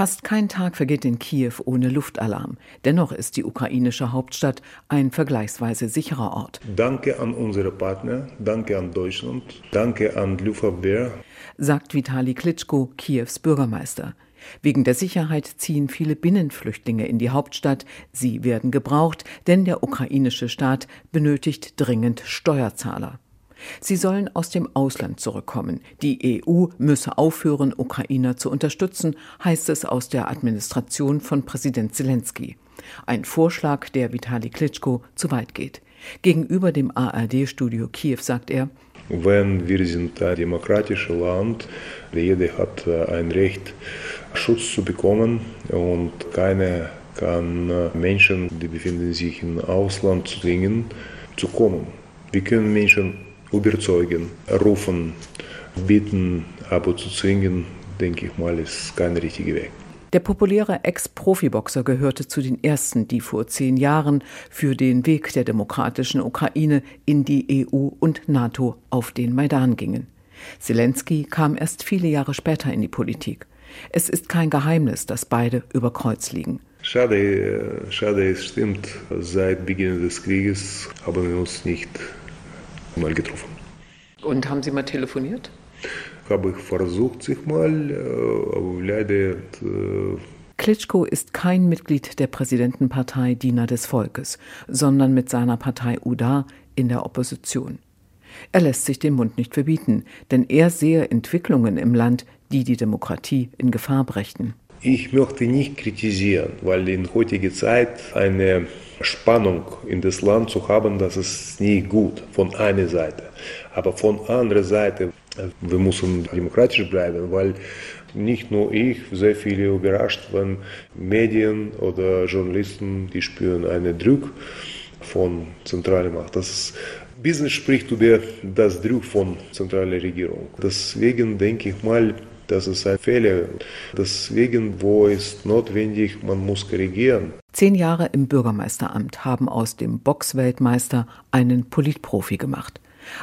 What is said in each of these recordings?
Fast kein Tag vergeht in Kiew ohne Luftalarm. Dennoch ist die ukrainische Hauptstadt ein vergleichsweise sicherer Ort. Danke an unsere Partner, danke an Deutschland, danke an Luftabwehr, sagt Vitali Klitschko, Kiews Bürgermeister. Wegen der Sicherheit ziehen viele Binnenflüchtlinge in die Hauptstadt. Sie werden gebraucht, denn der ukrainische Staat benötigt dringend Steuerzahler. Sie sollen aus dem Ausland zurückkommen. Die EU müsse aufhören, Ukrainer zu unterstützen, heißt es aus der Administration von Präsident Zelensky. Ein Vorschlag, der Vitali Klitschko zu weit geht. Gegenüber dem ARD-Studio Kiew sagt er, wenn wir sind ein demokratisches Land, jeder hat äh, ein Recht, Schutz zu bekommen und keiner kann äh, Menschen, die befinden sich im Ausland, zwingen zu kommen. Wir können Menschen überzeugen, rufen, bitten, aber zu zwingen, denke ich mal, ist kein richtiger Weg. Der populäre Ex-Profiboxer gehörte zu den ersten, die vor zehn Jahren für den Weg der demokratischen Ukraine in die EU und NATO auf den Maidan gingen. Zelensky kam erst viele Jahre später in die Politik. Es ist kein Geheimnis, dass beide über Kreuz liegen. Schade, äh, schade, es stimmt. Seit Beginn des Krieges haben wir uns nicht mal getroffen. Und haben Sie mal telefoniert? Habe ich versucht, sich mal, äh, aber leider. Äh, Klitschko ist kein Mitglied der Präsidentenpartei Diener des Volkes, sondern mit seiner Partei UDA in der Opposition. Er lässt sich den Mund nicht verbieten, denn er sehe Entwicklungen im Land, die die Demokratie in Gefahr brächten. Ich möchte nicht kritisieren, weil in heutiger Zeit eine Spannung in das Land zu haben, das ist nie gut von einer Seite. Aber von anderer Seite, wir müssen demokratisch bleiben, weil nicht nur ich, sehr viele überrascht, wenn Medien oder Journalisten, die spüren einen Druck von zentraler Macht. Das Business spricht über das Druck von zentraler Regierung. Deswegen denke ich mal, das ist ein Fehler. Deswegen, wo es notwendig, man muss korrigieren. Zehn Jahre im Bürgermeisteramt haben aus dem Boxweltmeister einen Politprofi gemacht.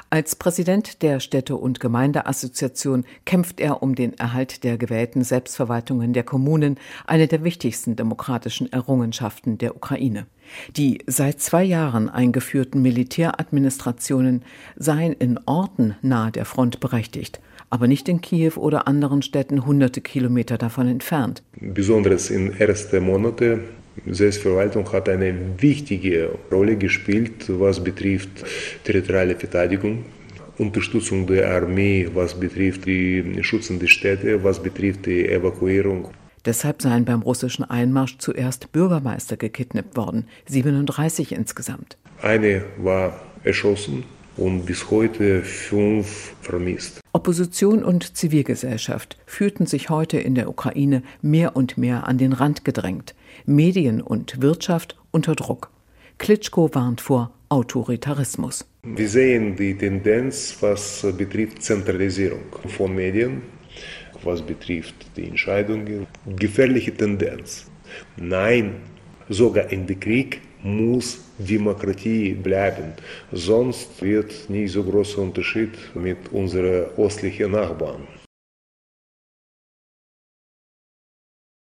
Als Präsident der Städte- und Gemeindeassoziation kämpft er um den Erhalt der gewählten Selbstverwaltungen der Kommunen, eine der wichtigsten demokratischen Errungenschaften der Ukraine. Die seit zwei Jahren eingeführten Militäradministrationen seien in Orten nahe der Front berechtigt aber nicht in Kiew oder anderen Städten hunderte Kilometer davon entfernt. Besonders in ersten Monaten Selbstverwaltung hat eine wichtige Rolle gespielt, was betrifft territoriale Verteidigung, Unterstützung der Armee, was betrifft die schützende Städte, was betrifft die Evakuierung. Deshalb seien beim russischen Einmarsch zuerst Bürgermeister gekidnappt worden, 37 insgesamt. Eine war erschossen und bis heute fünf vermisst. Opposition und Zivilgesellschaft fühlten sich heute in der Ukraine mehr und mehr an den Rand gedrängt, Medien und Wirtschaft unter Druck. Klitschko warnt vor Autoritarismus. Wir sehen die Tendenz, was betrifft Zentralisierung von Medien, was betrifft die Entscheidungen. Gefährliche Tendenz. Nein, sogar in den Krieg muss Demokratie bleiben. Sonst wird nicht so großer Unterschied mit unseren östlichen Nachbarn.